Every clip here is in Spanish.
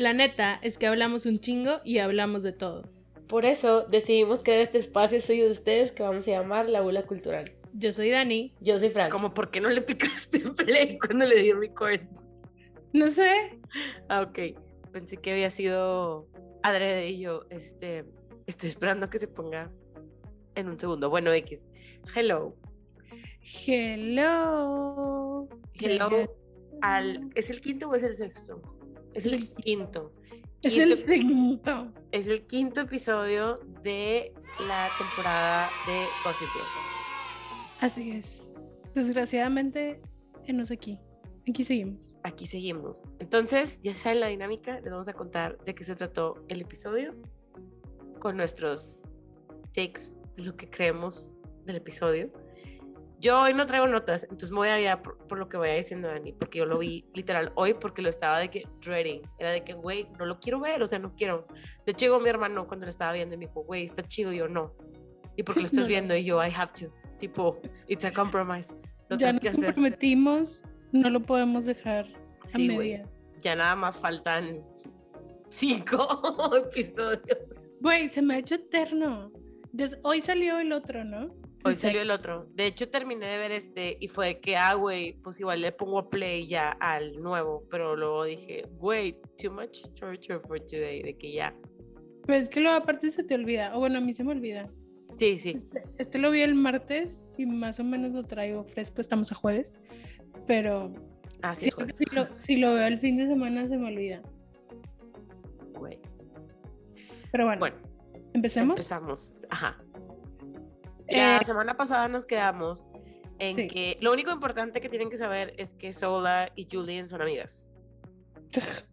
La neta es que hablamos un chingo y hablamos de todo. Por eso decidimos crear este espacio suyo de ustedes que vamos a llamar La Bula Cultural. Yo soy Dani. Yo soy Frank. Como, ¿por qué no le picaste play cuando le di record? No sé. Ah, ok. Pensé que había sido adrede y yo, este, estoy esperando a que se ponga en un segundo. Bueno, X. Hello. Hello. Hello. Al, ¿Es el quinto o es el sexto? Es el quinto. Es Quinto el quinto. Es el quinto episodio de la temporada de Gossip. Así es. Desgraciadamente, enos aquí. Aquí seguimos. Aquí seguimos. Entonces, ya saben la dinámica, les vamos a contar de qué se trató el episodio con nuestros takes de lo que creemos del episodio. Yo hoy no traigo notas, entonces me voy a guiar por, por lo que vaya diciendo Dani, porque yo lo vi literal hoy porque lo estaba de que dreading. Era de que, güey, no lo quiero ver, o sea, no quiero. De hecho, llegó mi hermano cuando lo estaba viendo y me dijo, güey, está chido, y yo no. ¿Y por qué lo estás viendo? Y yo, I have to. Tipo, it's a compromise. Lo ya nos que hacer. comprometimos, no lo podemos dejar a Sí, güey. medias. Ya nada más faltan cinco episodios. Güey, se me ha hecho eterno. Des- hoy salió el otro, ¿no? Hoy salió el otro. De hecho, terminé de ver este y fue de que, ah, güey, pues igual le pongo play ya al nuevo. Pero luego dije, güey, too much torture for today. De que ya. Pues es que luego aparte se te olvida. O bueno, a mí se me olvida. Sí, sí. Este, este lo vi el martes y más o menos lo traigo fresco. Estamos a jueves. Pero Así si, es, jueves. si lo, si lo veo el fin de semana se me olvida. Güey. Pero bueno, Bueno, empecemos. empezamos. Ajá. La Eh, semana pasada nos quedamos en Sí. que lo único importante que tienen que saber es que Sola y Julian son amigas.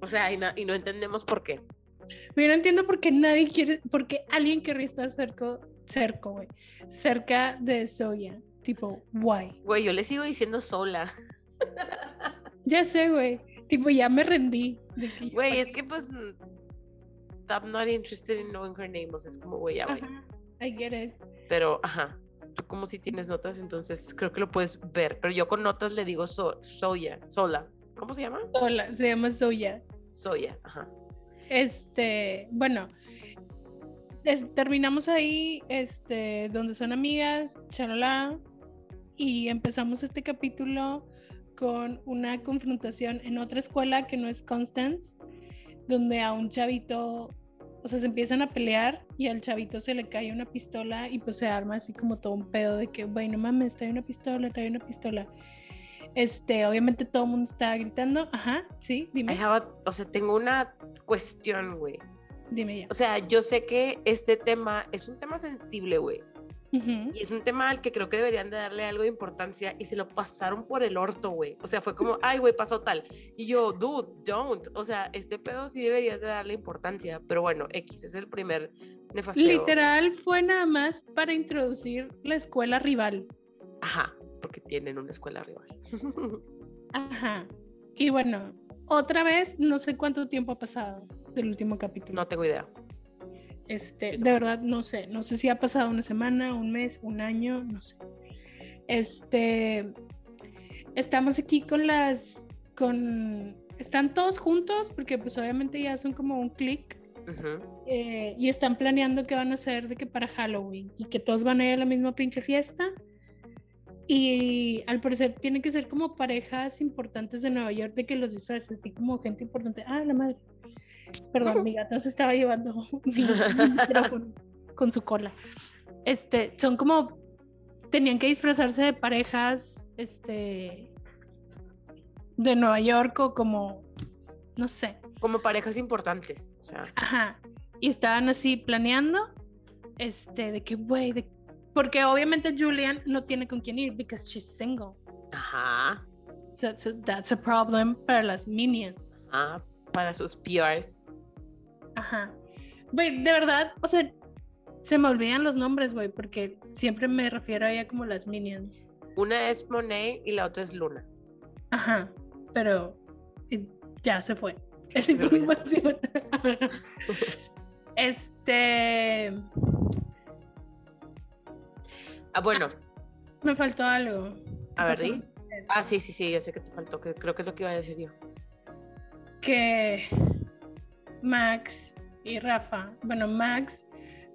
O sea, y no, y no entendemos por qué. Yo no entiendo por qué nadie quiere, porque alguien querría estar cerca, cerca, güey, cerca de Soya. Tipo, why? Güey, yo le sigo diciendo Sola. Ya sé, güey. Tipo, ya me rendí. Güey, es qué. que pues I'm not interested in knowing her name, o sea, es como, güey, ya, güey. I get it. Pero, ajá, tú como si tienes notas, entonces creo que lo puedes ver, pero yo con notas le digo so, Soya, Sola. ¿Cómo se llama? Sola, se llama Soya. Soya, ajá. Este, bueno, es- terminamos ahí, este, donde son amigas, charalá, y empezamos este capítulo con una confrontación en otra escuela que no es Constance, donde a un chavito, o sea, se empiezan a pelear y al chavito se le cae una pistola y pues se arma así como todo un pedo de que, güey, no mames, trae una pistola, trae una pistola. Este, obviamente todo el mundo estaba gritando, ajá, sí, dime, a- o sea, tengo una cuestión, güey. dime ya. O sea, yo sé que este tema es un tema sensible, güey. Y es un tema al que creo que deberían de darle algo de importancia y se lo pasaron por el orto, güey. O sea, fue como, ay, güey, pasó tal. Y yo, dude, don't. O sea, este pedo sí deberías de darle importancia. Pero bueno, X es el primer nefasteo. Literal fue nada más para introducir la escuela rival. Ajá, porque tienen una escuela rival. Ajá. Y bueno, otra vez, no sé cuánto tiempo ha pasado del último capítulo. no tengo idea. Este, de verdad, no sé. No sé si ha pasado una semana, un mes, un año, no sé. Este, estamos aquí con las, con, están todos juntos porque pues obviamente ya son como un click Ujú. eh, y están planeando qué van a hacer de que para Halloween y que todos van a ir a la misma pinche fiesta. Y al parecer tienen que ser como parejas importantes de Nueva York de que los disfraces, así como gente importante. Ah, la madre. Perdón, mi gata se estaba llevando mi micrófono con su cola. Este, son como tenían que disfrazarse de parejas, este, de Nueva York o como, no sé, Como parejas importantes. O sea, Ajá. Y estaban así planeando, este, de que, güey, de... porque obviamente Julian no tiene con quién ir, because she's single. ajá. So, so that's a problem para las minions. Ajá. Para sus PRs. Ajá. Güey, de verdad, o sea, se me olvidan los nombres, güey, porque siempre me refiero a ella como las minions. Una es Monet y la otra es Luna. Ajá. Pero ya se fue. Información. este. Ah, bueno, Me faltó algo. a ver, di. Ah, sí, sí, sí, ya sé que te faltó, que creo que es lo que iba a decir yo. Que Max y Rafa, bueno, Max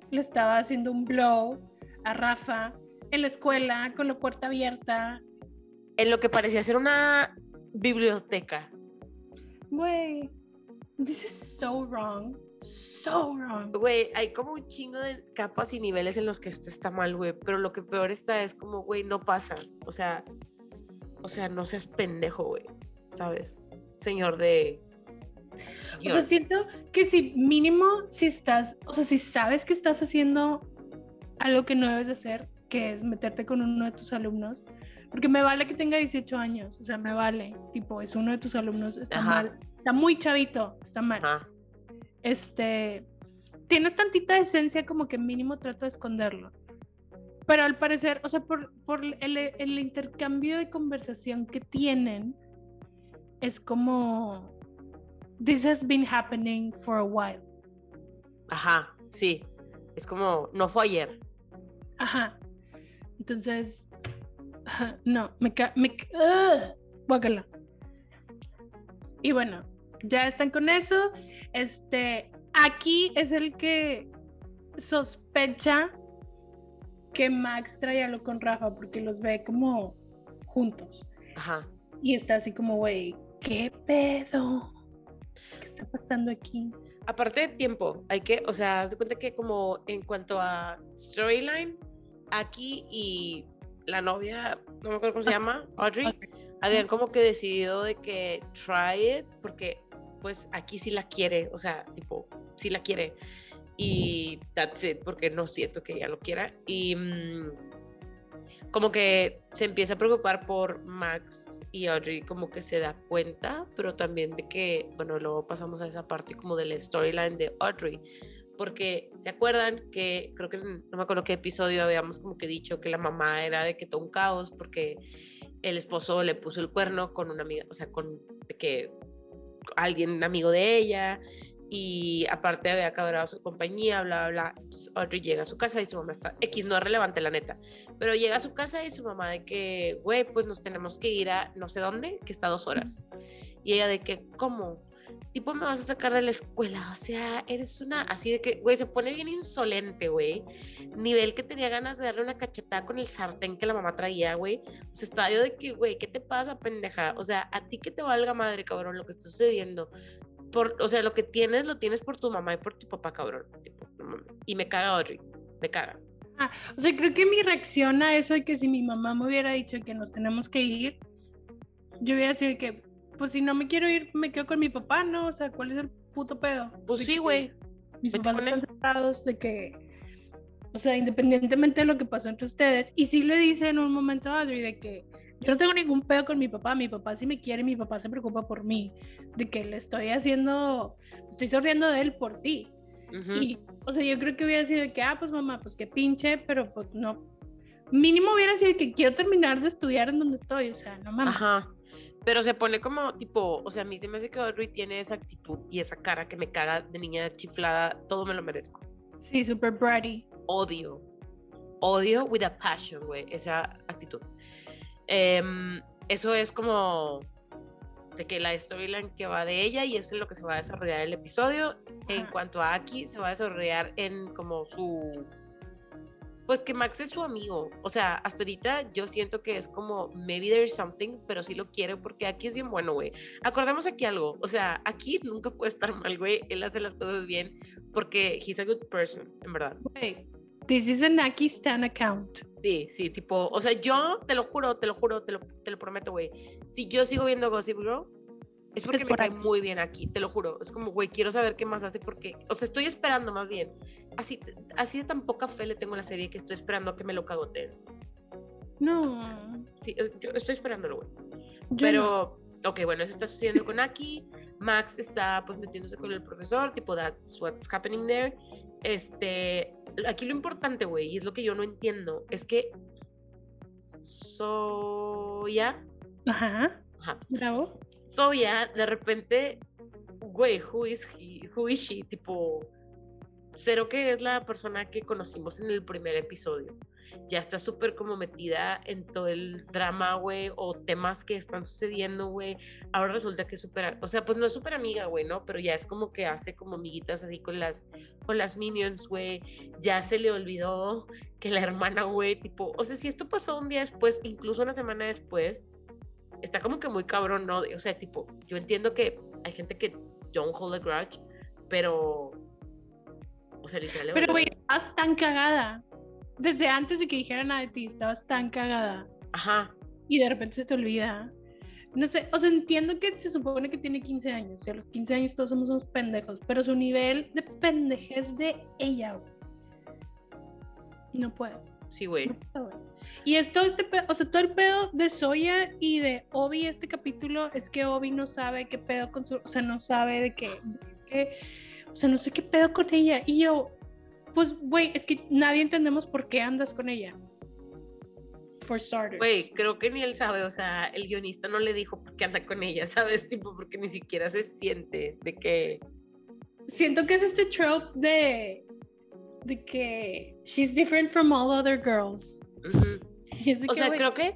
le estaba haciendo un blow a Rafa en la escuela con la puerta abierta. En lo que parecía ser una biblioteca. Güey, this is so wrong. So wrong. Güey, hay como un chingo de capas y niveles en los que esto está mal, güey. Pero lo que peor está es como, güey, no pasa. O sea, o sea, no seas pendejo, güey. ¿Sabes? Señor de. O sea, siento que si mínimo, si estás, o sea, si sabes que estás haciendo algo que no debes de hacer, que es meterte con uno de tus alumnos, porque me vale que tenga 18 años, o sea, me vale, tipo, es uno de tus alumnos, está mal, está muy chavito, está mal. Este, tienes tantita esencia como que mínimo trato de esconderlo. Pero al parecer, o sea, por, por el, el intercambio de conversación que tienen, es como, this has been happening for a while. Ajá, sí. Es como, no fue ayer. Ajá. Entonces, no, me ca me uh, Y bueno, ya están con eso. Este, aquí es el que sospecha que Max trae algo con Rafa porque los ve como juntos. Ajá. Y está así como, güey, ¿qué pedo? ¿Qué está pasando aquí? Aparte de tiempo, hay que, o sea, haz de cuenta que como en cuanto a storyline, aquí y la novia, no me acuerdo cómo se llama, Audrey, habían como que decidido de que try it, porque pues aquí sí la quiere, o sea, tipo, sí la quiere. Y that's it, porque no siento que ella lo quiera. Y mm, como que se empieza a preocupar por Max y Audrey, como que se da cuenta, pero también de que, bueno, luego pasamos a esa parte como del storyline de Audrey porque se acuerdan que creo que no me acuerdo qué episodio habíamos como que dicho que la mamá era de que todo un caos porque el esposo le puso el cuerno con una amiga, o sea, con que alguien amigo de ella y aparte había acabado su compañía, bla, bla, bla. Audrey llega a su casa y su mamá está, X no es relevante la neta, pero llega a su casa y su mamá de que, güey, pues nos tenemos que ir a no sé dónde, que está dos horas. Y ella de que, ¿cómo? tipo me vas a sacar de la escuela, o sea, eres una, así de que, güey, se pone bien insolente, güey, nivel que tenía ganas de darle una cachetada con el sartén que la mamá traía, güey, o sea, estaba yo de que, güey, ¿qué te pasa, pendeja? O sea, a ti que te valga madre, cabrón, lo que está sucediendo, por, o sea, lo que tienes, lo tienes por tu mamá y por tu papá, cabrón, y me caga Audrey, me caga. Ah, o sea, creo que mi reacción a eso es que si mi mamá me hubiera dicho que nos tenemos que ir, yo hubiera sido que, pues si no me quiero ir, me quedo con mi papá, ¿no? O sea, ¿cuál es el puto pedo? Pues sí, güey. Mis papás están separados de que, o sea, independientemente de lo que pasó entre ustedes, y sí le dice en un momento a Audrey de que yo no tengo ningún pedo con mi papá, mi papá sí me quiere, mi papá se preocupa por mí, de que le estoy haciendo, estoy sonriendo de él por ti. Y, o sea, yo creo que hubiera sido de que, ah, pues mamá, pues que pinche, pero pues no. Mínimo hubiera sido que quiero terminar de estudiar en donde estoy, o sea, no mames. Ajá. Pero se pone como tipo, o sea, a mí se me hace que Audrey tiene esa actitud y esa cara que me caga de niña chiflada, todo me lo merezco. Sí, super bratty. Odio. Odio with a passion, güey, esa actitud. Em, eso es como de que la storyline que va de ella y eso es lo que se va a desarrollar el episodio. En cuanto a Aki, se va a desarrollar en como su pues que Max es su amigo. O sea, hasta ahorita yo siento que es como, maybe there's something, pero sí lo quiero porque aquí es bien bueno, güey. Acordemos aquí algo. O sea, aquí nunca puede estar mal, güey. Él hace las cosas bien porque he's a good person, en verdad. Güey, this is an Aki Stan account. Sí, sí, tipo, o sea, yo te lo juro, te lo juro, te lo, te lo prometo, güey. Si yo sigo viendo Gossip Girl, es porque me cae muy bien aquí, te lo juro. Es como, güey, quiero saber qué más hace porque, o sea, estoy esperando más bien. Así, así de tan poca fe le tengo a la serie que estoy esperando a que me lo cagoteen. No. Sí, yo estoy esperándolo, güey. Pero, ok, bueno, eso está sucediendo con Aki. Max está, pues, metiéndose con el profesor, tipo, that's what's happening there. Este, aquí lo importante, güey, y es lo que yo no entiendo, es que Soya. Ajá. Ajá. Bravo Soya, de repente, güey, who is, he, who is she? Tipo, cero que es la persona que conocimos en el primer episodio. Ya está súper como metida en todo el drama, güey, o temas que están sucediendo, güey. Ahora resulta que es súper, o sea, pues no es súper amiga, güey, ¿no? Pero ya es como que hace como amiguitas así con las, con las minions, güey. Ya se le olvidó que la hermana, güey, tipo, o sea, si esto pasó un día después, incluso una semana después, está como que muy cabrón, ¿no? O sea, tipo, yo entiendo que hay gente que don't hold a grudge, pero o sea, literalmente. Pero, güey, estabas tan cagada. Desde antes de que dijera nada de ti, estabas tan cagada. Ajá. Y de repente se te olvida. No sé, o sea, entiendo que se supone que tiene 15 años. Y a los 15 años todos somos unos pendejos. Pero su nivel de pendejez de ella, güey. No puedo. Sí, güey. No y esto, este pedo, o sea, todo el pedo de Soya y de Obi, este capítulo, es que Obi no sabe qué pedo con su. O sea, no sabe de qué. que o sea, no sé qué pedo con ella. Y yo, pues, güey, es que nadie entendemos por qué andas con ella. For starters. Güey, creo que ni él sabe, o sea, el guionista no le dijo por qué anda con ella, ¿sabes? Tipo, porque ni siquiera se siente de que... Siento que es este trope de, de que she's different from all other girls. O sea, creo que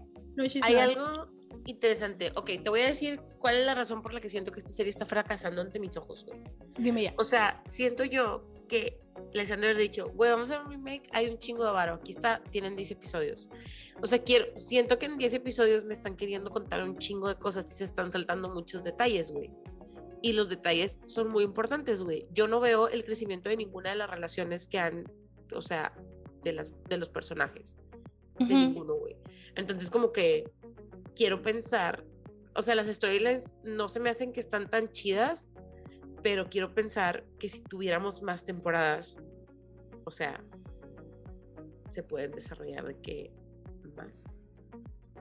hay algo interesante. Ok, te voy a decir cuál es la razón por la que siento que esta serie está fracasando ante mis ojos, güey. Dime ya. O sea, siento yo que les han de haber dicho, güey, vamos a hacer un remake, hay un chingo de varo, aquí está, tienen 10 episodios. O sea, quiero, siento que en 10 episodios me están queriendo contar un chingo de cosas y se están saltando muchos detalles, güey. Y los detalles son muy importantes, güey. Yo no veo el crecimiento de ninguna de las relaciones que han, o sea, de, las, de los personajes. De ninguno, güey. Entonces, como que quiero pensar, o sea, las storylines no se me hacen que están tan chidas, pero quiero pensar que si tuviéramos más temporadas, o sea, se pueden desarrollar de que más.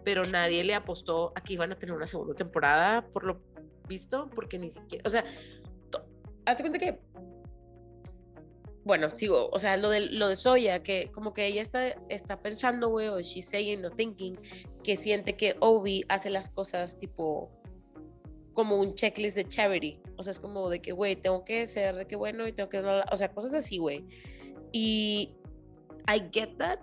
Pero nadie le apostó a que iban a tener una segunda temporada, por lo visto, porque ni siquiera, o sea, hazte cuenta que bueno, sigo, o sea, lo de, lo de Soya, que como que ella está, está pensando, güey, o she's saying o thinking, que siente que Obi hace las cosas tipo como un checklist de charity. O sea, es como de que, güey, tengo que ser de que bueno y tengo que... O sea, cosas así, güey. Y I get that,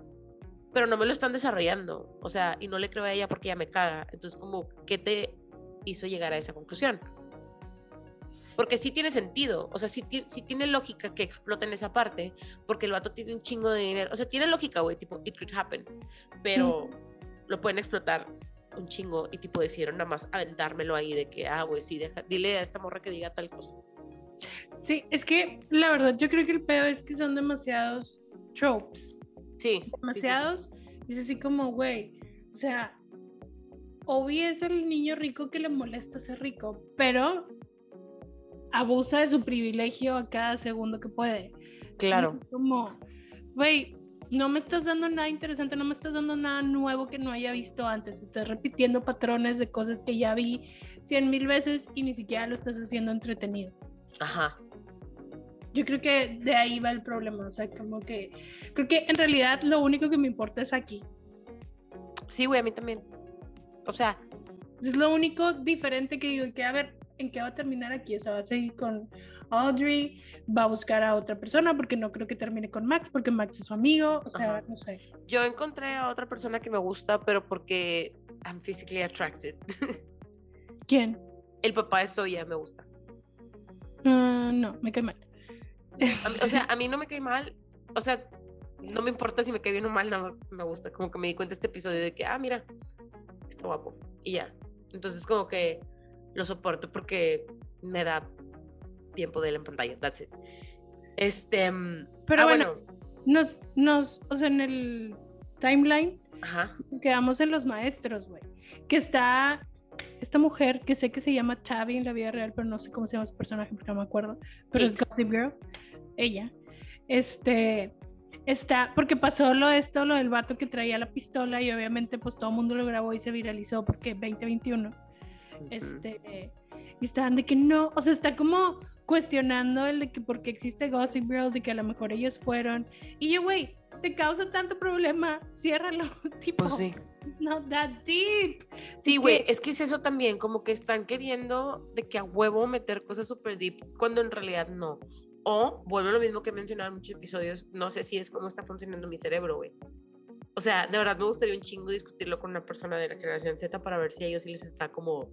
pero no me lo están desarrollando. O sea, y no le creo a ella porque ella me caga. Entonces, como, ¿qué te hizo llegar a esa conclusión? Porque sí tiene sentido, o sea, sí, sí tiene lógica que exploten esa parte, porque el vato tiene un chingo de dinero. O sea, tiene lógica, güey, tipo, it could happen. Pero lo pueden explotar un chingo y tipo decidieron nada más aventármelo ahí de que, ah, güey, sí, deja, dile a esta morra que diga tal cosa. Sí, es que la verdad yo creo que el pedo es que son demasiados tropes. Sí. Demasiados. Y es así como, güey, o sea, Obi es el niño rico que le molesta ser rico, pero abusa de su privilegio a cada segundo que puede. Claro. Es como, güey, no me estás dando nada interesante, no me estás dando nada nuevo que no haya visto antes. Estás repitiendo patrones de cosas que ya vi cien mil veces y ni siquiera lo estás haciendo entretenido. Ajá. Yo creo que de ahí va el problema. O sea, como que creo que en realidad lo único que me importa es aquí. Sí, güey, a mí también. O sea, es lo único diferente que digo que a ver, en qué va a terminar aquí. O sea, va a seguir con Audrey, va a buscar a otra persona porque no creo que termine con Max porque Max es su amigo. O sea, no sé. Yo encontré a otra persona que me gusta, pero porque I'm physically attracted. ¿Quién? El papá de Soya me gusta. Ah, no, me cae mal. o sea, a mí no me cae mal. O sea, no me importa si me cae bien o mal, nada me gusta. Como que me di cuenta este episodio de que, ah, mira, está guapo. Y ya. Entonces, como que lo soporto porque me da tiempo de él en pantalla. That's it. Este. Mm, Pero ah, bueno, nos, nos, o sea, en el timeline nos quedamos en los maestros, güey. Que está esta mujer que sé que se llama Chavi en la vida real, pero no sé cómo se llama su personaje porque no me acuerdo. Pero es Gossip Girl. Ella. Este. Está, porque pasó lo de esto, lo del vato que traía la pistola y obviamente pues todo el mundo lo grabó y se viralizó porque 2021 este, y estaban de que no, o sea, está como cuestionando el de que porque existe Gossip Girl, de que a lo mejor ellos fueron. Y yo, güey, te causa tanto problema, ciérralo, tipo. Pues sí. Not that deep. Sí, güey, es que es eso también, como que están queriendo de que a huevo meter cosas super deep, cuando en realidad no. O, vuelvo a lo mismo que he mencionado en muchos episodios, no sé si es cómo está funcionando mi cerebro, güey. O sea, de verdad me gustaría un chingo discutirlo con una persona de la generación Z para ver si a ellos sí les está como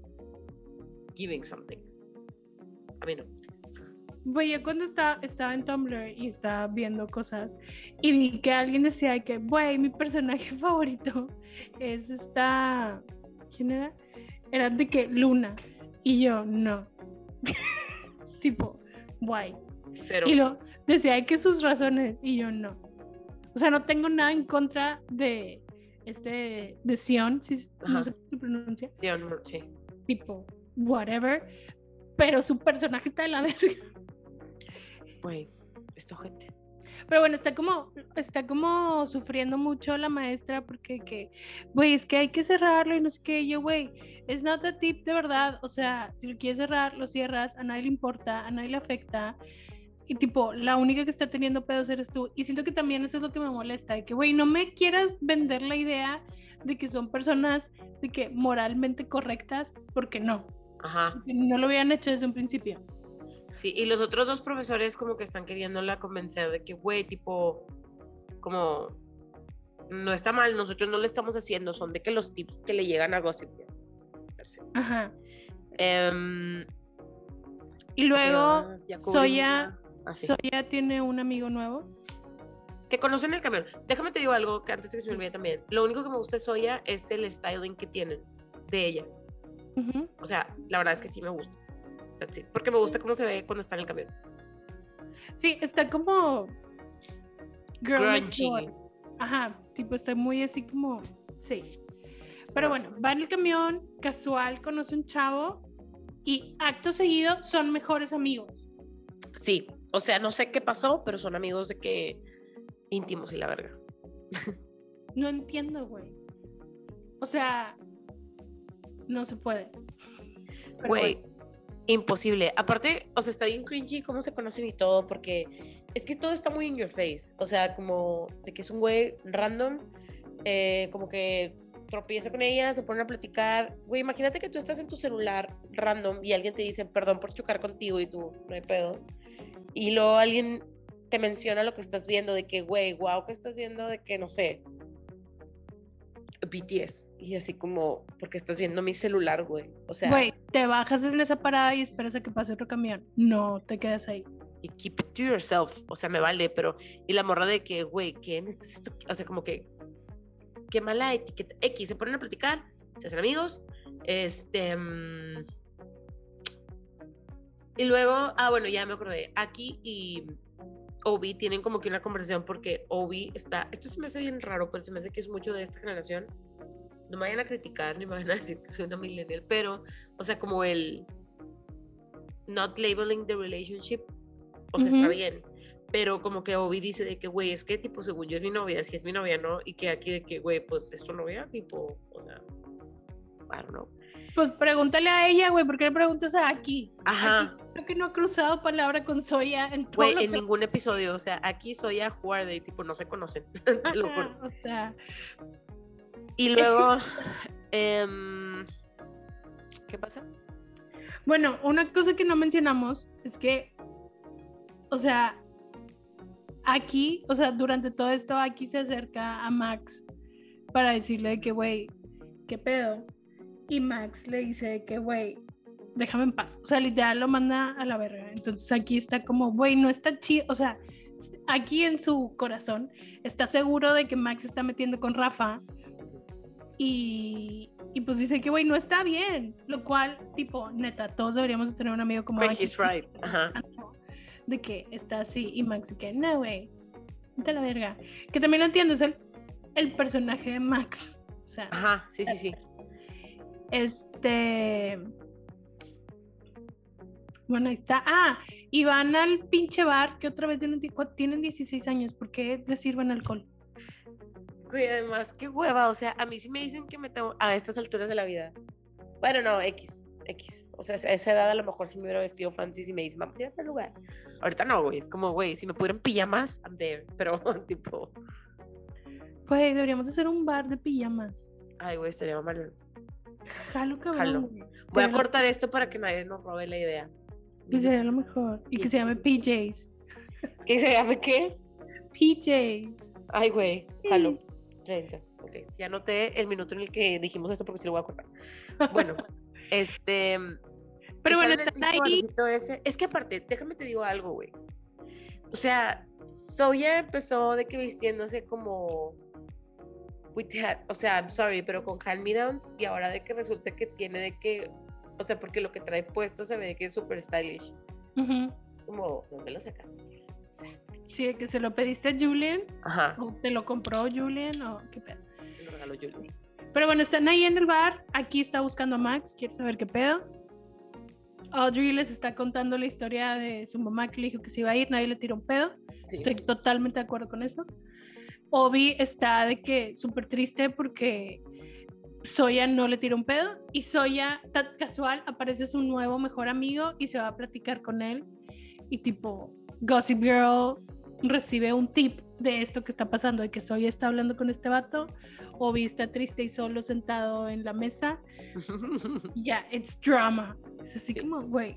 giving something. A mí no. Güey, yo cuando estaba, estaba en Tumblr y estaba viendo cosas y vi que alguien decía que, güey, mi personaje favorito es esta. ¿Quién era? Era de que Luna. Y yo, no. tipo, guay. Pero, Y lo decía que sus razones y yo no. O sea, no tengo nada en contra de este de Sion, si no sé cómo se pronuncia, no, sí. tipo whatever, pero su personaje está de la verga. Güey, esto gente. Pero bueno, está como está como sufriendo mucho la maestra porque que güey, es que hay que cerrarlo y no sé qué, yo güey, es not a tip de verdad, o sea, si lo quieres cerrar, lo cierras, a nadie le importa, a nadie le afecta. Y tipo, la única que está teniendo pedos eres tú. Y siento que también eso es lo que me molesta, de que, güey, no me quieras vender la idea de que son personas de que moralmente correctas, porque no. Ajá. porque no lo habían hecho desde un principio. Sí, y los otros dos profesores como que están queriéndola convencer de que, güey, tipo, como, no está mal, nosotros no le estamos haciendo, son de que los tips que le llegan a Gossip Girl. Ajá. Em, Y luego, ya Soya, ah, sí. Soya tiene un amigo nuevo. que conocen el camión. Déjame te digo algo que antes de que se me olvide también. Lo único que me gusta de Soya es el styling que tienen de ella. O sea, la verdad es que sí me gusta. That's it. Porque me gusta cómo se ve cuando está en el camión. Sí, está como. Grungy. Ajá, tipo, está muy así como. Sí. Pero bueno, va en el camión, casual, conoce un chavo y acto seguido son mejores amigos. Sí, o sea, no sé qué pasó, pero son amigos de que íntimos y la verga. No entiendo, güey. O sea, no se puede. Güey, bueno. Imposible. Aparte, o sea, está bien cringy cómo se conocen y todo, porque es que todo está muy in your face. O sea, como de que es un güey random, eh, como que tropieza con ella, se ponen a platicar. Güey, imagínate que tú estás en tu celular random y alguien te dice, perdón por chocar contigo y tú, no hay pedo. Y luego alguien te menciona lo que estás viendo, de que, güey, wow, que estás viendo, de que, no sé, BTS. Y así como, porque estás viendo mi celular, güey. O sea, te bajas en esa parada y esperas a que pase otro camión. No, te quedas ahí. y keep it to yourself. O sea, me vale, pero. Y la morra de que, güey, ¿qué me estás esto? O sea, como que. Qué mala etiqueta. X, se ponen a platicar, se hacen amigos. Este. mm, y luego, ah, bueno, ya me acordé. Aquí y Obi tienen como que una conversación porque Obi está. Esto se me hace bien raro, pero se me hace que es mucho de esta generación. No me vayan a criticar ni me vayan a decir que soy una millennial, pero, o sea, como el. Not labeling the relationship o sea, está bien. Pero como que Obi dice de que, güey, es que tipo, según yo es mi novia, si es mi novia, ¿no? Y que aquí de que, güey, pues es tu novia, tipo, o sea, I don't know. Pues pregúntale a ella, güey, ¿por qué le preguntas a aquí? Ajá, Aquí creo que no ha cruzado palabra con Soya en todo güey, en que- ningún episodio, o sea, aquí soy a jugar de tipo, no se conocen. Ajá, o sea, Y luego, em, ¿qué pasa? bueno, una cosa que no mencionamos es que, o sea, aquí, o sea, durante todo esto, aquí se acerca a Max para decirle de que, güey, ¿qué pedo? Y Max le dice que, güey, déjame en paz. O sea, literal lo manda a la verga. Entonces aquí está como, güey, no está chido. O sea, aquí en su corazón está seguro de que Max está metiendo con Rafa. Y, y pues dice que, güey, no está bien. Lo cual, tipo, neta, todos deberíamos de tener un amigo como Aki, he's right, ajá. De que está así. Y Max de que, no, güey, a la verga. Que también lo entiendo, es el, el personaje de Max. O sea, Ajá, sí, sí, sí. este. Bueno, ahí está. Ah, y van al pinche bar que otra vez tienen 16 años. ¿Por qué les sirven alcohol? Güey, además, qué hueva, o sea, a mí sí me dicen que me tengo, a estas alturas de la vida. Bueno, no, X, X. O sea, a esa edad a lo mejor sí me hubiera vestido fancy y me dicen, vamos a ir a tal lugar. Ahorita no, güey, es como, güey, si me pudieran pijamas, I'm there. Pero, tipo, Pues deberíamos hacer un bar de pijamas. ay, güey, estaría mal. Jalo, cabrón. Jalo. güey. Voy a cortar esto para que nadie nos robe la idea. pues sería lo mejor. Y que se llame PJs. ¿Qué se llame qué? PJs. Ay, güey, jalo. 30, ok. Ya noté el minuto en el que dijimos esto porque sí lo voy a cortar. Bueno, este... Pero bueno, en el ahí. ese. Es que aparte, déjame te digo algo, güey. O sea, Soya empezó de que vistiéndose como... o sea, I'm sorry, pero con hand-me-downs y ahora de que resulta que tiene de que... O sea, porque lo que trae puesto se ve que es súper stylish. Como, ¿dónde lo sacaste? O sea, Sí, que se lo pediste a Julian, ajá, o te lo compró Julian, o qué pedo. te lo regaló Julie. Pero bueno, están ahí en el bar. Aquí está buscando a Max. Quiere saber qué pedo. Audrey les está contando la historia de su mamá que le dijo que se iba a ir. Nadie le tiró un pedo. Sí. Estoy totalmente de acuerdo con eso. Obi está de que súper triste porque Soya no le tiró un pedo. Y Soya, tan casual, aparece su nuevo mejor amigo y se va a platicar con él. Y tipo, Gossip Girl recibe un tip de esto que está pasando, de que Soya está hablando con este vato. Obi está triste y solo sentado en la mesa. Ya, it's drama. Es así Sí. como, güey.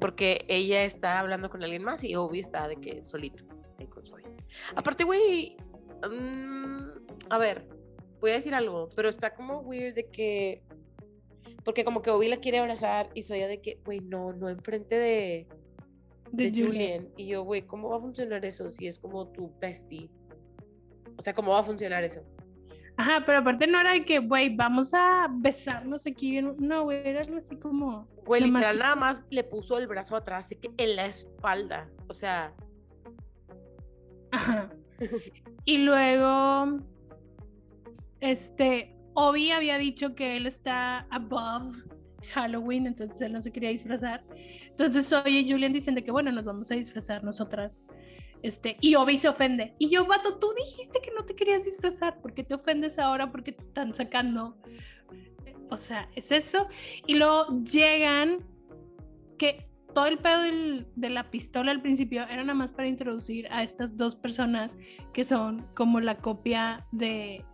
Porque ella está hablando con alguien más y Obi está de que solito con Soy. Aparte, güey, mm, a ver, voy a decir algo, pero está como weird de que. Porque como que Obi la quiere abrazar y Soya de que, güey, no, no enfrente de, De, de Julian. Julian. Y yo, güey, ¿cómo va a funcionar eso si es como tu bestie? O sea, ¿cómo va a funcionar eso? Ajá, pero aparte no era de que, güey, vamos a besarnos aquí. No, güey, era algo así como. Güey, literal, hace- nada más le puso el brazo atrás de que en la espalda. O sea, Ajá. Y luego, este, Obi había dicho que él está above Halloween, entonces él no se quería disfrazar. Entonces Oye y Julian dicen de que, bueno, nos vamos a disfrazar nosotras. Este, y Obi se ofende. Y yo, vato, tú dijiste que no te querías disfrazar. ¿Por qué te ofendes ahora? Porque te están sacando. O sea, es eso. Y luego llegan que todo el pedo del- de la pistola al principio era nada más para introducir a estas dos personas que son como la copia de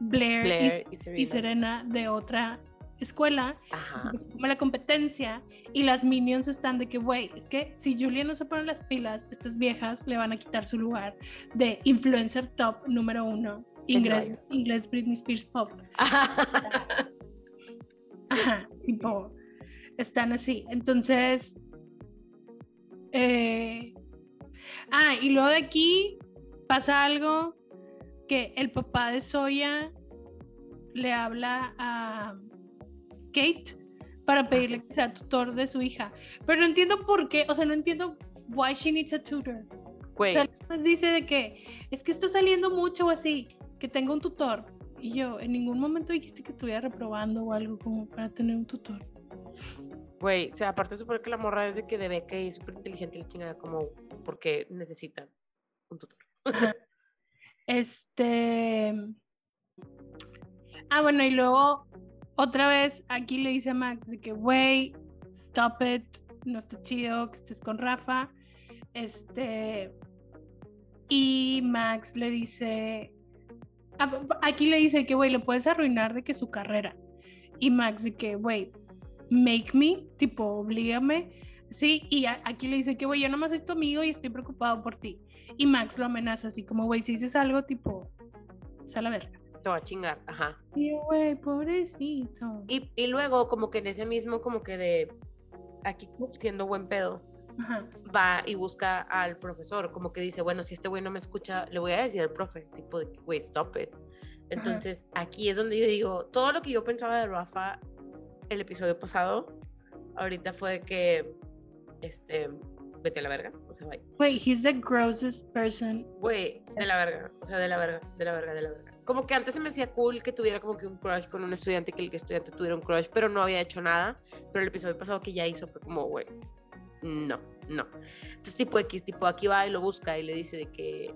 Blair, y- Blair y y, Serena. Serena de otra escuela, Ajá. como la competencia y las minions están de que, güey, es que si Julia no se pone las pilas, estas viejas le van a quitar su lugar de influencer top número uno, inglés, inglés Britney Spears pop. Ajá, tipo, están así. Entonces, eh, ah, y luego de aquí pasa algo que el papá de Soya le habla a Kate para pedirle que sea tutor de su hija. Pero no entiendo por qué, o sea, no entiendo why she needs a tutor. O Güey, sea, nos dice de que es que está saliendo mucho o así, que tenga un tutor. Y yo, en ningún momento dijiste que estuviera reprobando o algo como para tener un tutor. güey, o sea, aparte supone que la morra es de que de beca y es súper inteligente y la chingada como porque necesita un tutor. Ajá. Este. Ah, bueno, y luego otra vez aquí le dice a Max de que, güey, stop it, no está chido que estés con Rafa. Este. Y Max le dice. Aquí le dice que, güey, le puedes arruinar de que su carrera. Y Max de que, güey, make me, tipo, oblígame. Sí, y aquí le dice que, güey, yo nomás soy tu amigo y estoy preocupado por ti. Y Max lo amenaza así como, güey, si dices algo, tipo, sal a verga. Te va a chingar, ajá. Yo, güey, pobrecito. Y, y luego como que en ese mismo como que de aquí siendo buen pedo, Ajá. va y busca al profesor, como que dice, bueno, si este güey no me escucha, le voy a decir al profe, tipo de que, güey, stop it. Entonces, aquí es donde yo digo, todo lo que yo pensaba de Rafa el episodio pasado, ahorita fue que, este, vete a la verga, o sea, bye. Güey, he's the grossest person. Güey, de la verga, o sea, de la verga, de la verga, de la verga. Como que antes se me hacía cool que tuviera como que un crush con un estudiante, que el estudiante tuviera un crush, pero no había hecho nada. Pero el episodio pasado que ya hizo fue como, güey, no, no. Entonces, tipo X, tipo aquí va y lo busca y le dice de que,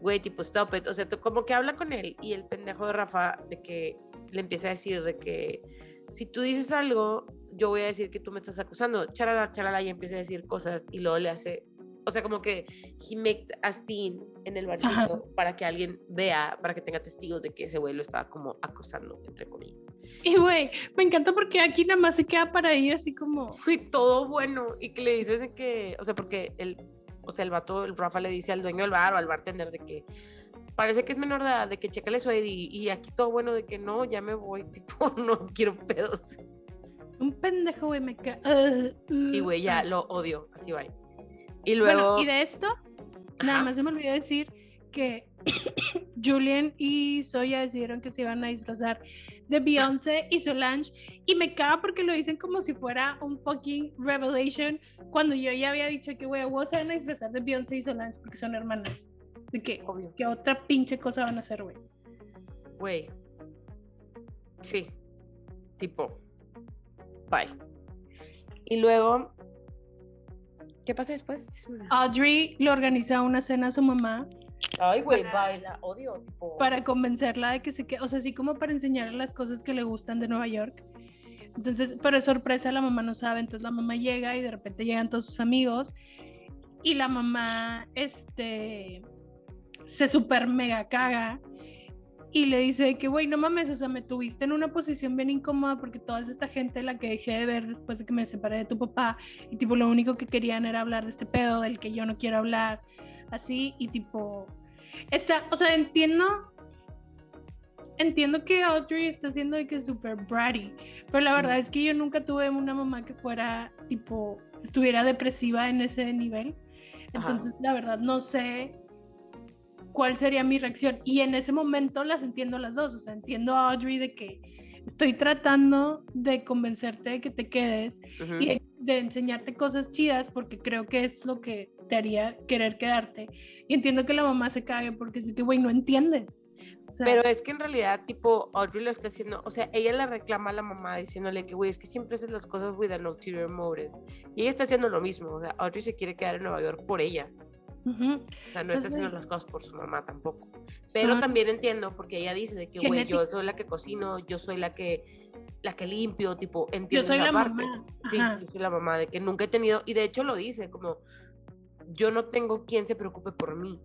güey, tipo, stop it. O sea, como que habla con él y el pendejo de Rafa de que le empieza a decir de que si tú dices algo, yo voy a decir que tú me estás acusando. Charala, charala, y empieza a decir cosas y luego le hace, o sea, como que he made a scene en el barcito para que alguien vea, para que tenga testigos de que ese güey lo estaba como acosando, entre comillas. Y güey, me encanta porque aquí nada más se queda para ahí así como, Fue todo bueno y que le dicen de que, o sea, porque el, o sea, el vato, el Rafa le dice al dueño del bar o al bartender de que, parece que es menor de edad, de que chécale su ID y aquí todo bueno de que no, ya me voy, tipo, no quiero pedos. Un pendejo, güey, me ca... Sí, güey, ya lo odio, así va. Y luego... Bueno, y de esto, nada más se me olvidó decir que Julian y Soya decidieron que se iban a disfrazar de Beyoncé y Solange y me caga porque lo dicen como si fuera un fucking revelation cuando yo ya había dicho que güey, vos se van a disfrazar de Beyoncé y Solange porque son hermanas. De que, Obvio. ¿qué otra pinche cosa van a hacer, güey? Güey. Sí. Tipo. Bye. Y luego. ¿Qué pasa después? Audrey le organiza una cena a su mamá Ay, güey, para- bye. La odio, tipo. para convencerla de que se quede, o sea, así como para enseñarle las cosas que le gustan de Nueva York. Entonces, pero es sorpresa, la mamá no sabe, entonces la mamá llega y de repente llegan todos sus amigos y la mamá, este, se super mega caga y le dice que, güey, no mames, o sea, me tuviste en una posición bien incómoda porque toda esta gente la que dejé de ver después de que me separé de tu papá y tipo lo único que querían era hablar de este pedo del que yo no quiero hablar, así y tipo, está, o sea, entiendo entiendo que Audrey está haciendo de que es súper bratty, pero la verdad es que yo nunca tuve una mamá que fuera tipo, estuviera depresiva en ese nivel. Ajá. Entonces, la verdad, no sé cuál sería mi reacción. Y en ese momento las entiendo las dos, o sea, entiendo a Audrey de que estoy tratando de convencerte de que te quedes Ujú. y de, de enseñarte cosas chidas porque creo que es lo que te haría querer quedarte. Y entiendo que la mamá se cague porque es que, güey, no entiendes. O sea, Pero es que en realidad, tipo, Audrey lo está haciendo, o sea, ella le reclama a la mamá diciéndole que, güey, es que siempre haces las cosas with an ulterior motive. Y ella está haciendo lo mismo, o sea, Audrey se quiere quedar en Nueva York por ella. Ujú. O sea, no Pues, está haciendo las cosas por su mamá tampoco. Pero también entiendo, porque ella dice de que, güey, yo soy la que cocino, yo soy la que, la que limpio, tipo, Yo entiendo soy esa la parte. mamá. Sí, yo soy la mamá, de que nunca he tenido, y de hecho lo dice, como, yo no tengo quien se preocupe por mí.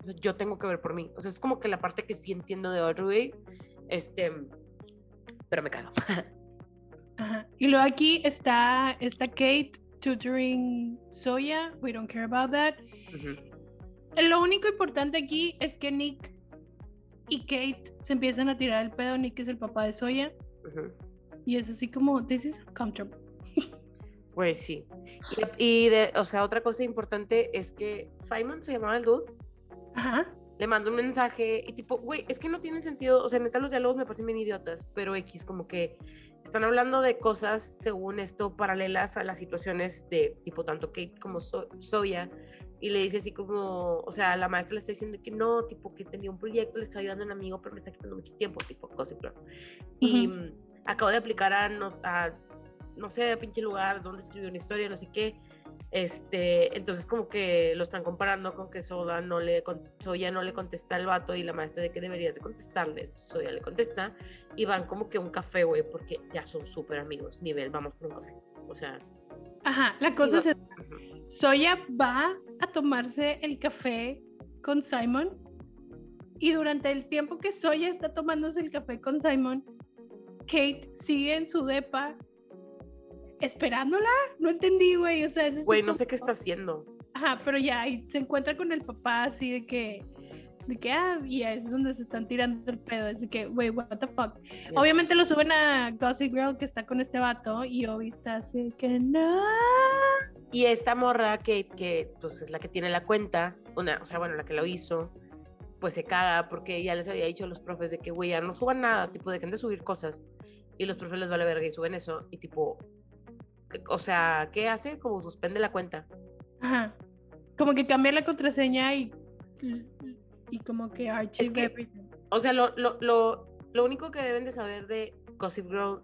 O sea, yo tengo que ver por mí. O sea, es como que la parte que sí entiendo de Audrey, este, pero me cago. Ajá. Y luego aquí está, está Kate tutoring Soya. We don't care about that. Ujú. Lo único importante aquí es que Nick y Kate se empiezan a tirar el pedo. Nick es el papá de Soya. Y es así como, this is uncomfortable. Güey, sí. Y, y de, o sea, otra cosa importante es que Simon se llamaba el dude. Ajá. le mando un mensaje y tipo, güey, es que no tiene sentido, o sea, neta los diálogos me parecen bien idiotas, pero X como que están hablando de cosas, según esto, paralelas a las situaciones de tipo tanto Kate como So- Soya, y le dice así como, o sea, la maestra le está diciendo que no, tipo que tenía un proyecto, le está ayudando a un amigo, pero me está quitando mucho tiempo, tipo cosas, y claro. Y mm, acabo de aplicar a, nos, a, no sé, a pinche lugar donde escribió una historia, no sé qué, este, entonces como que lo están comparando con que Sola no le, con- Soya no le contesta al vato y la maestra de que deberías de contestarle, entonces Soya le contesta y van como que a un café, güey, porque ya son súper amigos, nivel, vamos por un café, o sea, Ajá. La cosa Digo- es. Soya va a tomarse el café con Simon. Y durante el tiempo que Soya está tomándose el café con Simon, Kate sigue en su depa esperándola. No entendí, güey. O sea, es así güey, no sé qué está haciendo, Ajá, pero ya ahí se encuentra con el papá así de que, de que, ah, y ahí es donde se están tirando el pedo. De que, güey, what the fuck. Obviamente lo suben a Gossip Girl que está con este vato y Obi está así que no. Y esta morra que, que pues es la que tiene la cuenta, una, o sea, bueno, la que lo hizo, pues se caga porque ya les había dicho a los profes de que, güey, ya no suban nada, tipo, dejen de subir cosas. Y los profes les vale verga y suben eso. Y tipo, o sea, ¿qué hace? Como suspende la cuenta. Ajá. Como que cambia la contraseña y, y como que archive que- everything. O sea, lo, lo, lo, lo único que deben de saber de Gossip Girl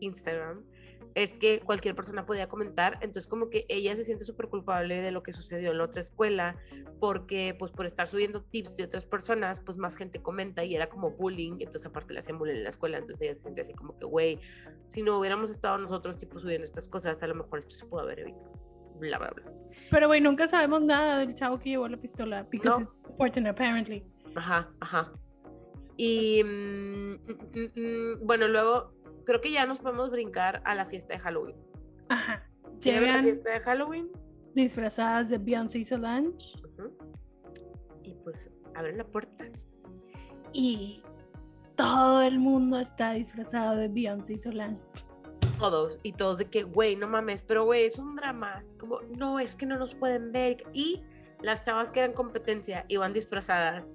Instagram es que cualquier persona podía comentar, entonces como que ella se siente súper culpable de lo que sucedió en la otra escuela, porque pues por estar subiendo tips de otras personas, pues más gente comenta y era como bullying, entonces aparte le hacen bullying en la escuela, entonces ella se siente así como que, güey, si no hubiéramos estado nosotros tipo subiendo estas cosas, a lo mejor esto se pudo haber evitado, bla, bla, bla. Pero, güey, nunca sabemos nada del chavo que llevó la pistola. Because No. it's important, apparently. Ajá, ajá. Y mm, mm, mm, mm, bueno, luego creo que ya nos podemos brincar a la fiesta de Halloween. Ajá. ¿Quieren ver la Llegan fiesta de Halloween? disfrazadas de Beyoncé y Solange. Y pues abren la puerta. Y todo el mundo está disfrazado de Beyoncé y Solange. Todos, y todos de que, güey, no mames, pero güey, es un drama. así Como, no, es que no nos pueden ver. Y las chavas que eran competencia iban disfrazadas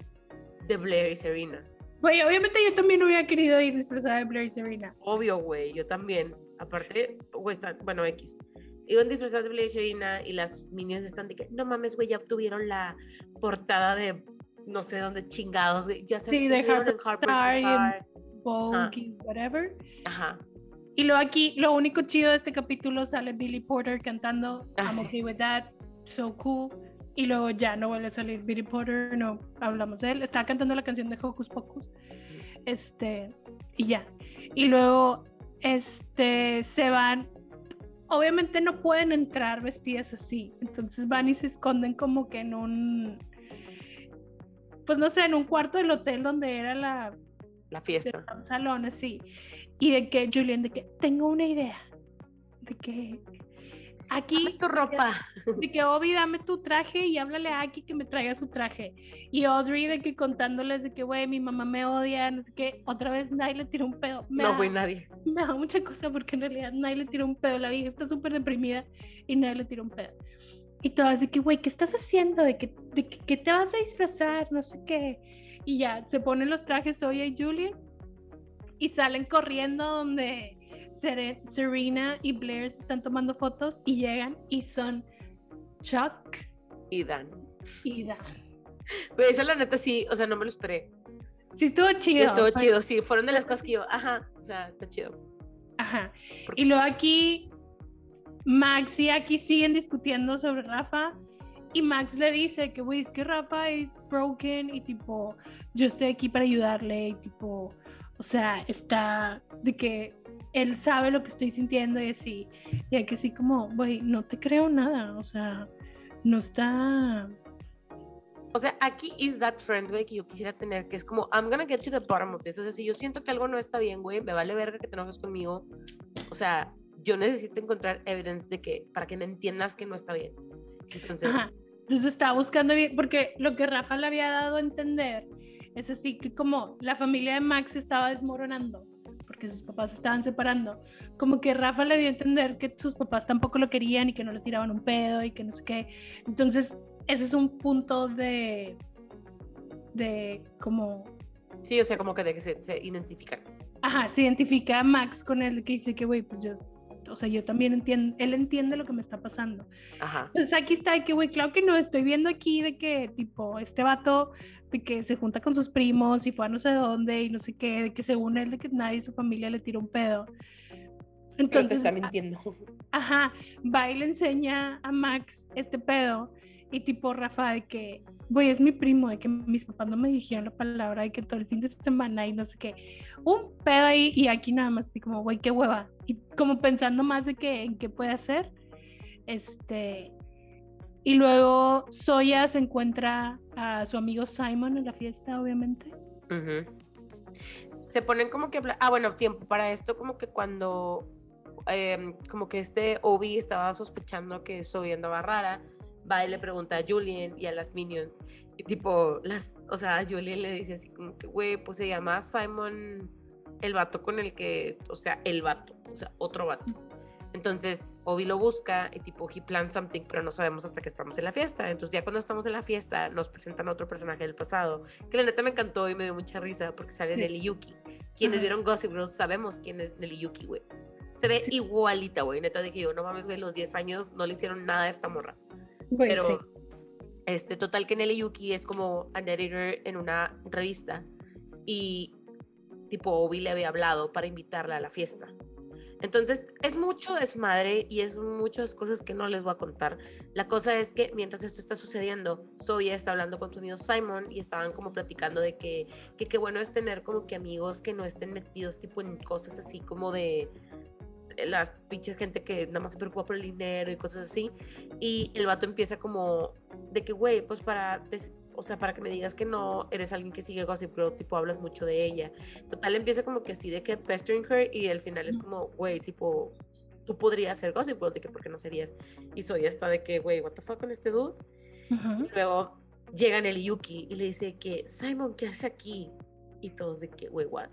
de Blair y Serena. Güey, obviamente yo también hubiera querido ir disfrazada de Blair y Serena. Obvio, güey, yo también. Aparte, güey, está- bueno, X. Iban disfrazadas de Blair y Serena y las minions están de que, no mames, güey, ya obtuvieron la portada de no sé dónde chingados, güey. Ya se, Sí, de salieron en Harper's Bazaar Ah. whatever. Ajá. Y luego aquí, lo único chido de este capítulo sale Billy Porter cantando Ah, I'm sí. okay with that, so cool. Y luego ya no vuelve a salir Billy Porter, no hablamos de él. Estaba cantando la canción de Hocus Pocus. Este, y ya. Y luego, este, se van. Obviamente no pueden entrar vestidas así. Entonces van y se esconden como que en un. Pues no sé, en un cuarto del hotel donde era la La fiesta. un salón así. Y de que Julian, de que tengo una idea. De que aquí, Dame tu ropa. de que Obi, dame tu traje y háblale a Aki que me traiga su traje. Y Audrey, de que contándoles de que, güey, mi mamá me odia, no sé qué. Otra vez Nay le tiró un pedo. Me, No, güey, nadie. me da mucha cosa porque en realidad Nay le tiró un pedo. La vieja está súper deprimida y Nay le tiró un pedo. Y todas de que, güey, ¿qué estás haciendo? De que, de que, ¿qué te vas a disfrazar? No sé qué. Y ya, se ponen los trajes Oya y Julian y salen corriendo donde Serena y Blair se están tomando fotos y llegan y son Chuck Y Dan. y Dan. Güey, eso la neta sí, o sea, no me lo esperé. Sí, estuvo chido. Estuvo chido, sí. Fueron de las cosas que yo, ajá, o sea, está chido. Ajá. Y luego aquí, Max y aquí siguen discutiendo sobre Rafa. Y Max le dice que, güey, es que Rafa es broken y tipo, yo estoy aquí para ayudarle y tipo, o sea, está de que él sabe lo que estoy sintiendo y así. Y aquí así como, güey, no te creo nada, o sea, no está... O sea, aquí is that friend, güey, que yo quisiera tener, que es como, I'm gonna get to the bottom of this. O sea, si yo siento que algo no está bien, güey, me vale verga que te enojes conmigo. O sea, yo necesito encontrar evidence de que, para que me entiendas que no está bien. Entonces, Ajá. Entonces estaba buscando bien, porque lo que Rafa le había dado a entender es así que como la familia de Max estaba desmoronando, porque sus papás estaban separando, como que Rafa le dio a entender que sus papás tampoco lo querían y que no le tiraban un pedo y que no sé qué. Entonces, ese es un punto de, de como, sí, o sea, como que de que se, se identifican. ajá, se identifica a Max con él que dice que, güey, pues yo, o sea, yo también entiendo, él entiende lo que me está pasando. Ajá. Entonces aquí está de que, güey, claro que no, estoy viendo aquí de que, tipo, este vato, de que se junta con sus primos y fue a no sé dónde y no sé qué, de que según él, de que nadie de su familia le tiró un pedo. Pero te Entonces, está mintiendo. ajá, va y le enseña a Max este pedo y tipo Rafa de que, güey, es mi primo, de que mis papás no me dijeron la palabra, de que todo el fin de semana y no sé qué. Un pedo ahí y aquí nada más así como, güey, qué hueva. Y como pensando más de que en qué puede hacer. Este. Y luego Soya se encuentra a su amigo Simon en la fiesta, obviamente. Se ponen como que, ah, bueno, tiempo para esto, como que cuando, em, como que este Obi estaba sospechando que Zoe andaba rara, va y le pregunta a Julian y a las minions, y tipo, las, o sea, Julian le dice así como que, güey, pues se llama Simon, el vato con el que, o sea, el vato, o sea, otro vato. Entonces, Obi lo busca y tipo, he plans something, pero no sabemos hasta que estamos en la fiesta. Entonces, ya cuando estamos en la fiesta, nos presentan a otro personaje del pasado, que la neta me encantó y me dio mucha risa porque sale Sí. Nelly Yuki. Quienes Ajá. vieron Gossip Girl sabemos quién es Nelly Yuki, güey. Se ve Sí. igualita, güey. Neta dije yo, no mames, güey, los 10 años no le hicieron nada a esta morra. Güey, Pero, sí. este, total que Nelly Yuki es como an editor en una revista y tipo Obi le había hablado para invitarla a la fiesta. Entonces, es mucho desmadre y es muchas cosas que no les voy a contar. La cosa es que mientras esto está sucediendo, Zoe está hablando con su amigo Simon y estaban como platicando de que que qué bueno es tener como que amigos que no estén metidos tipo en cosas así como de las pinches gente que nada más se preocupa por el dinero y cosas así. Y el vato empieza como de que, güey, pues para, des- o sea, para que me digas que no eres alguien que sigue Gossip Girl, tipo, hablas mucho de ella. Total, empieza como que así de que pestering her y al final es como, güey, tipo, tú podrías ser Gossip Girl, de que por qué no serías. Y soy hasta de que, güey, what the fuck con este dude. Ajá. Y luego llegan el Yuki y le dice que, Simon, ¿qué hace aquí? Y todos de que, wey, what?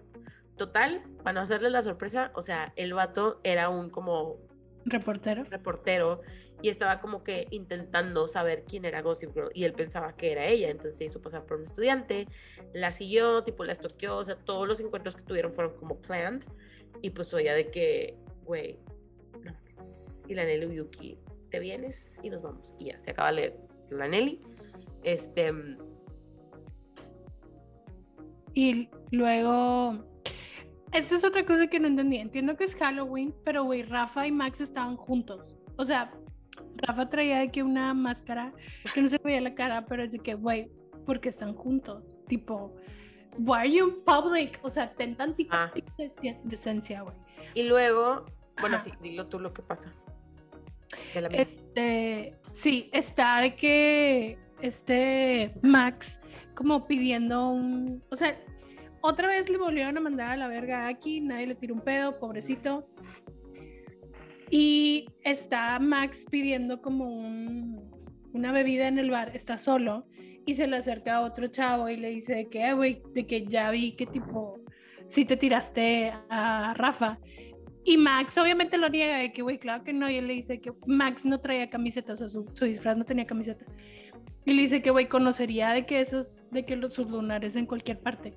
Total, para no hacerle la sorpresa, o sea, el vato era un como Reportero. reportero y estaba como que intentando saber quién era Gossip Girl y él pensaba que era ella, entonces se hizo pasar por un estudiante, la siguió, tipo la estoqueó, o sea, todos los encuentros que tuvieron fueron como planned y pues oía de que, güey, no y la Nelly Yuki, te vienes y nos vamos y ya, se acaba la, la Nelly, este, Y luego. Esta es otra cosa que no entendí. Entiendo que es Halloween, pero güey, Rafa y Max estaban juntos. O sea, Rafa traía de que una máscara que no se veía la cara, pero es de que, güey, porque están juntos. Tipo, why are you in public? O sea, ten tantita Ah. dece- decencia, güey. y luego, bueno, Ajá. sí, dilo tú lo que pasa. De la Este, sí, está de que este Max como pidiendo un, o sea, otra vez le volvieron a mandar a la verga aquí, nadie le tiró un pedo, pobrecito. Y está Max pidiendo como un- una bebida en el bar, está solo y se le acerca a otro chavo y le dice de que, "Eh, güey, de que ya vi que tipo, si te tiraste a Rafa. Y Max obviamente lo niega de que, güey, claro que no. Y él le dice que Max no traía camiseta, o sea, su, su disfraz no tenía camiseta. Y le dice que, güey, conocería de que esos, de que los, sus lunares en cualquier parte.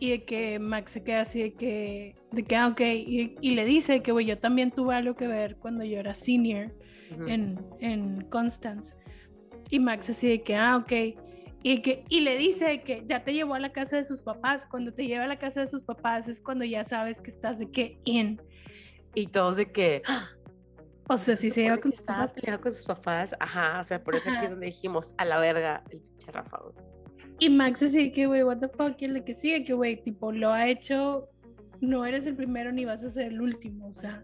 Y de que Max se queda así de que, de que, ah, ok. Y, y le dice que, güey, yo también tuve algo que ver cuando yo era senior Ujú. en, en Constance. Y Max así de que, ah, ok. Y, que, y le dice que ya te llevó a la casa de sus papás. Cuando te lleva a la casa de sus papás es cuando ya sabes que estás de que in. Y todos de que, "Ah, O sea, si se lleva supone con sus estaba papás. peleado con sus papás, ajá, o sea, por eso aquí Ajá. es donde dijimos, a la verga, el pinche Rafa, güey. Y Max así que, güey, what the fuck, y el que sigue, que, güey, tipo, lo ha hecho, no eres el primero ni vas a ser el último, o sea,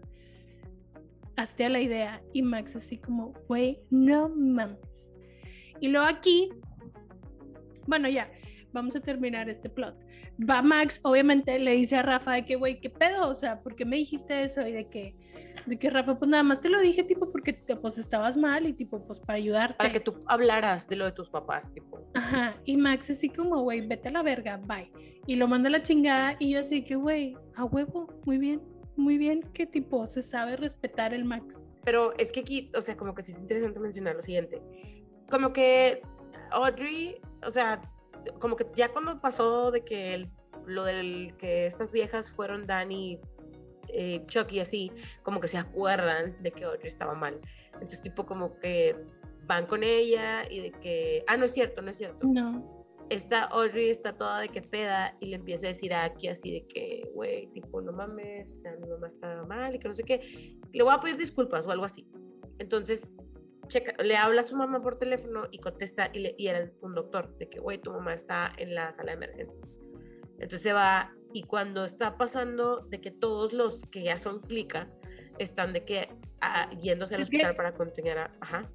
hazte la idea. Y Max así como, güey, no mames. Y luego aquí, bueno, ya, vamos a terminar este plot. Va Max, obviamente le dice a Rafa de que, güey, ¿qué pedo? O sea, ¿por qué me dijiste eso? Y de que, de que Rafa, pues nada más te lo dije, tipo, porque pues estabas mal y tipo, pues para ayudarte. Para que tú hablaras de lo de tus papás, tipo. Ajá, y Max así como, güey, vete a la verga, bye. Y lo manda a la chingada y yo así que, güey, a huevo, muy bien, muy bien, que tipo, se sabe respetar el Max. Pero es que aquí, o sea, como que sí es interesante mencionar lo siguiente. Como que Audrey, o sea, como que ya cuando pasó de que el- lo del que estas viejas fueron Dani, eh, Chuck y así, como que se acuerdan de que Audrey estaba mal. Entonces, tipo, como que van con ella y de que, ah, no es cierto, no es cierto. No, esta Audrey está toda de que peda y le empieza a decir a Aki así de que, güey, tipo, no mames, o sea, mi mamá está mal y que no sé qué, le voy a pedir disculpas o algo así. Entonces, checa, le habla a su mamá por teléfono y contesta y, le, y era un doctor, de que, güey, tu mamá está en la sala de emergencias. Entonces se va y cuando está pasando de que todos los que ya son clica están de que ah, yéndose al Es hospital para contener a... Ajá.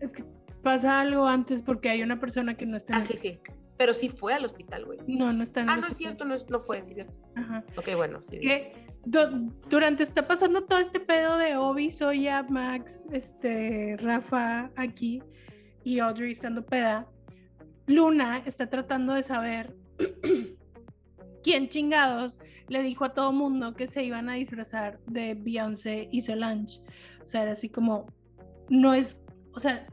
es que pasa algo antes porque hay una persona que no está en Ah, el- sí, sí. Pero sí fue al hospital, güey. No, no está en Ah, el no es hospital. cierto, no, es- no fue, sí es cierto. Ajá. Ok, bueno, sí. Que du- durante está pasando todo este pedo de Obi, Soya, Max, este, Rafa aquí y Audrey estando peda, Luna está tratando de saber quién chingados le dijo a todo mundo que se iban a disfrazar de Beyoncé y Solange. O sea, era así como, no es, o sea,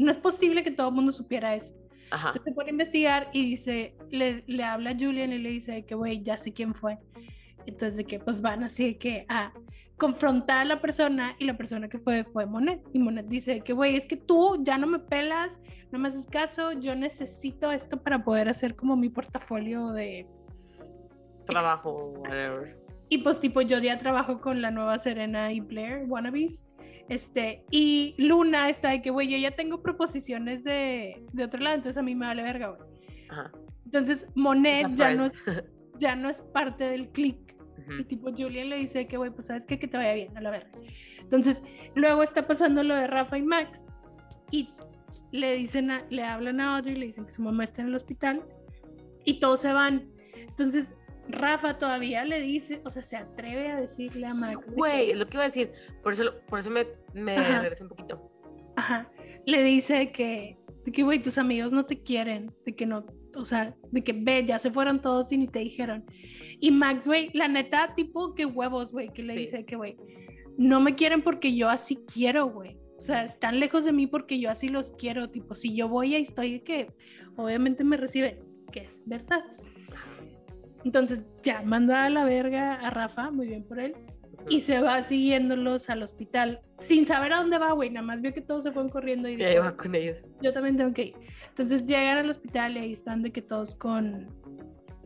no es posible que todo el mundo supiera eso. Ajá. Se pone a investigar y dice, le, le habla a Julian y le dice que, güey, ya sé quién fue. Entonces, de que pues van así de que a confrontar a la persona y la persona que fue fue Monet. Y Monet dice que, güey, es que tú ya no me pelas, no me haces caso, yo necesito esto para poder hacer como mi portafolio de... Trabajo, whatever. Y pues tipo yo ya trabajo con la nueva Serena y Blair, Wannabes. Este, y Luna está de que, güey, yo ya tengo proposiciones de, de otro lado, entonces a mí me vale verga, güey. Entonces Monet ya no, es, ya no es parte del click. Ujú. Y tipo Julian le dice que, güey, pues sabes qué? que te vaya bien, a la verga. Entonces, luego está pasando lo de Rafa y Max. Y le dicen, a- le hablan a Audrey, le dicen que su mamá está en el hospital. Y todos se van. Entonces, Rafa todavía le dice, o sea, se atreve a decirle a Max. que- Güey, lo que iba a decir. Por eso, por eso me, me regresé un poquito. Ajá. Le dice que, que, güey, tus amigos no te quieren, de que no, o sea, de que ve, ya se fueron todos y ni te dijeron. Y Max, güey, la neta, tipo, qué huevos, güey, que le Sí. dice que, güey, no me quieren porque yo así quiero, güey. O sea, están lejos de mí porque yo así los quiero. Tipo, si yo voy ahí estoy que obviamente me reciben, que es verdad. Entonces, ya, manda a la verga a Rafa, muy bien por él, y se va siguiéndolos al hospital sin saber a dónde va, güey. Nada más vio que todos se fueron corriendo y Y dijo, ahí va con ellos. yo también tengo que ir. Entonces llegan al hospital y ahí están de que todos con,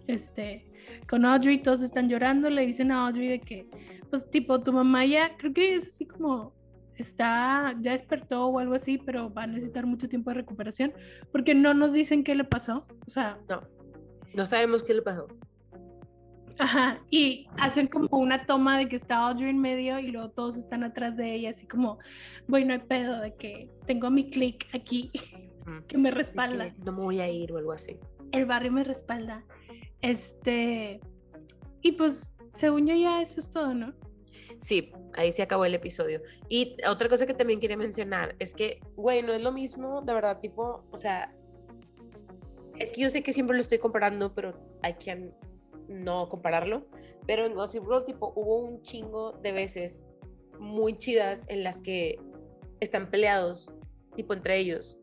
este, con Audrey, todos están llorando, le dicen a Audrey de que, pues tipo, tu mamá ya, creo que es así como, está, ya despertó o algo así, pero va a necesitar mucho tiempo de recuperación, porque no nos dicen qué le pasó, o sea, No, no sabemos qué le pasó. Ajá, y hacen como una toma de que está Audrey en medio y luego todos están atrás de ella, así como, bueno, hay pedo de que tengo mi click aquí que me respalda. que no me voy a ir o algo así. el barrio me respalda. Este, y pues, según yo ya eso es todo, ¿no? Sí, ahí se acabó el episodio. Y otra cosa que también quería mencionar es que, güey, no es lo mismo, de verdad, tipo, o sea, es que yo sé que siempre lo estoy comparando, pero hay que no compararlo. Pero en Gossip Girl, tipo, hubo un chingo de veces muy chidas en las que están peleados, tipo, entre ellos.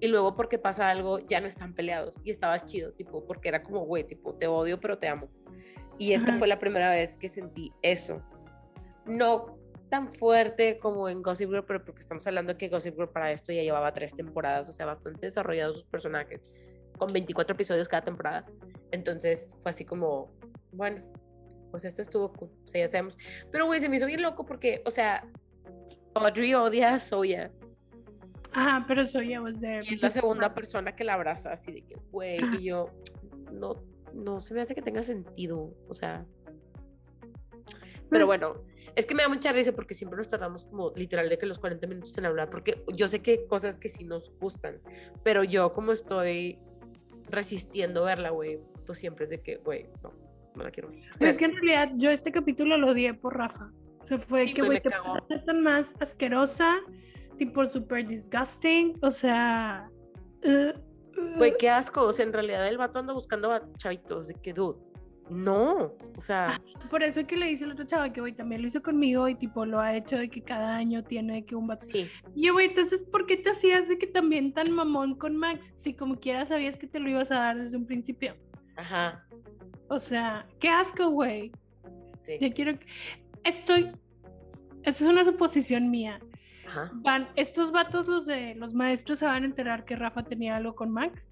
Y luego porque pasa algo, ya no están peleados. Y estaba chido, tipo, porque era como, güey, tipo, te odio, pero te amo. Y esta fue la primera vez que sentí eso. No tan fuerte como en Gossip Girl, pero porque estamos hablando de que Gossip Girl para esto ya llevaba tres temporadas, o sea, bastante desarrollados sus personajes, con 24 episodios cada temporada. Entonces fue así como, bueno, pues esto estuvo cool, o sea, ya sabemos. Pero, güey, se me hizo bien loco porque, o sea, Audrey odia a Soya. Ajá, pero Soya was there. Y es la segunda persona que la abraza, así de que, güey, y yo, no, no se me hace que tenga sentido, o sea. Pero Pues, bueno, es que me da mucha risa porque siempre nos tardamos como literal de que los 40 minutos en hablar, porque yo sé que hay cosas que sí nos gustan, pero yo como estoy resistiendo verla, güey, pues siempre es de que, güey, no, no la quiero ver. Pero es que en realidad yo este capítulo lo odié por Rafa. O sea, fue Sí, que, güey, te tan más asquerosa, tipo super disgusting, o sea... uh, uh, Güey, qué asco, o sea, en realidad el vato anda buscando a chavitos, de que, dude, no, o sea, Por eso que le dice el otro chavo que, güey, también lo hizo conmigo y tipo lo ha hecho de que cada año tiene que un vato. sí. Y yo, güey, entonces, ¿por qué te hacías de que también tan mamón con Max? Si como quiera sabías que te lo ibas a dar desde un principio. Ajá, O sea, qué asco, güey. sí. Yo quiero que... Estoy... Esta es una suposición mía. Ajá. Van, estos vatos, los de los maestros, se van a enterar que Rafa tenía algo con Max.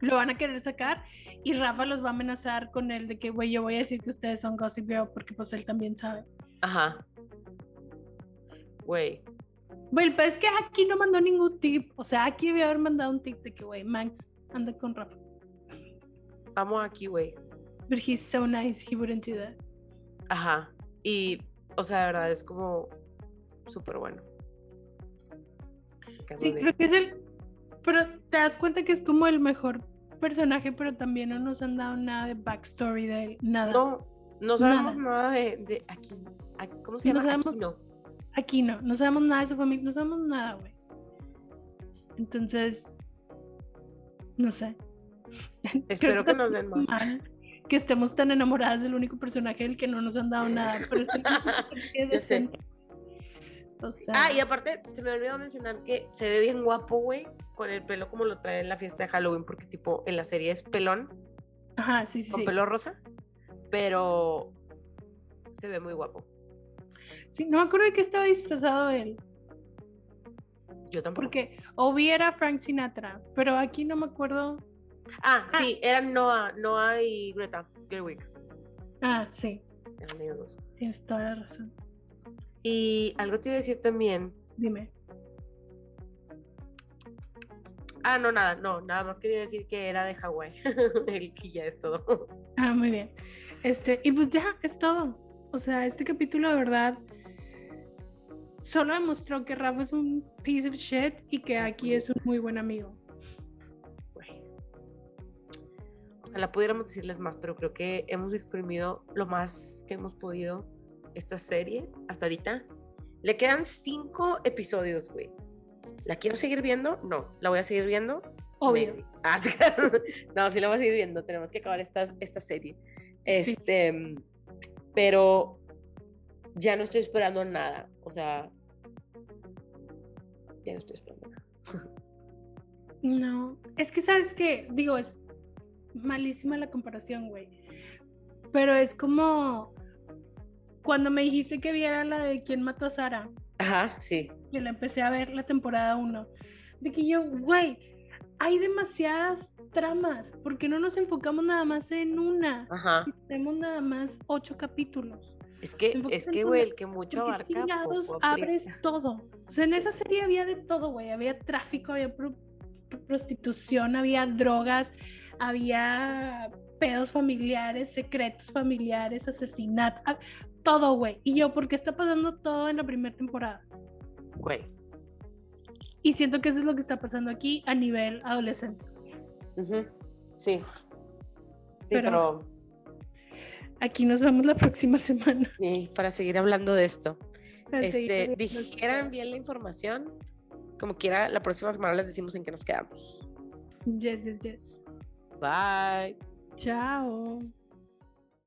Lo van a querer sacar y Rafa los va a amenazar con el de que, güey, yo voy a decir que ustedes son Gossip Girl porque pues él también sabe. Ajá. Güey, Güey, pero es que aquí no mandó ningún tip. O sea, aquí debió haber mandado un tip de que, güey, Max anda con Rafa. vamos aquí, güey. But he's so nice, he wouldn't do that. Ajá. Y, o sea, de verdad es como súper bueno. Sí, creo que es el. Pero te das cuenta que es como el mejor personaje, pero también no nos han dado nada de backstory de él. Nada. No, no sabemos nada, de, de aquí, aquí- ¿Cómo se No llama? sabemos- Aquí no. Aquí no. No sabemos nada de su familia. No sabemos nada, güey. Entonces. No sé. Espero que nos den más. mal Que estemos tan enamoradas del único personaje del que no nos han dado nada. Pero es el personaje. O sea, Ah, y aparte, se me olvidó mencionar que se ve bien guapo, güey, con el pelo como lo trae en la fiesta de Halloween, porque tipo, en la serie es pelón, Ajá, sí, sí. con sí. pelo rosa, pero se ve muy guapo. Sí, no me acuerdo de qué estaba disfrazado él. Yo tampoco. Porque Obi era Frank Sinatra, pero aquí no me acuerdo. Ah, sí, eran Noah, Noah y Greta Gerwig. Ah, sí, Eran ellos dos. tienes toda la razón. Y algo te iba a decir también. Dime. Ah, no, nada, no, nada más quería decir que era de Hawái. El que ya es todo. Ah, muy bien. Este, y pues ya, es todo. O sea, este capítulo de verdad solo demostró que Rafa es un piece of shit y que aquí es un muy buen amigo. Ojalá pudiéramos decirles más, pero creo que hemos exprimido lo más que hemos podido esta serie hasta ahorita. Le quedan cinco episodios, güey. ¿La quiero seguir viendo? No. ¿La voy a seguir viendo? Obvio. Ah, no, sí la voy a seguir viendo. Tenemos que acabar esta, esta serie. Este, pero ya no estoy esperando nada. O sea, ya no estoy esperando nada. No, es que sabes que, digo, es malísima la comparación, güey. Pero es como cuando me dijiste que viera la de quién mató a Sara. Ajá, sí. Que la empecé a ver la temporada 1. De que yo, güey, hay demasiadas tramas. ¿Por qué no nos enfocamos nada más en una? Ajá. Tenemos nada más ocho capítulos. Es que, es que, güey, el que mucho abarca. poco abres todo. O sea, en esa serie había de todo, güey. Había tráfico, había pro- prostitución, había drogas, había pedos familiares, secretos familiares, asesinatos, todo, güey. Y yo, ¿por qué está pasando todo en la primera temporada? Güey. Y siento que eso es lo que está pasando aquí a nivel adolescente. Ujú, Sí. Sí, Pero- pero Aquí nos vemos la próxima semana. sí, para seguir hablando de esto. Para Este, dijeran bien la información. Como quiera, la próxima semana les decimos en qué nos quedamos. Yes, yes, yes. Bye. Chao.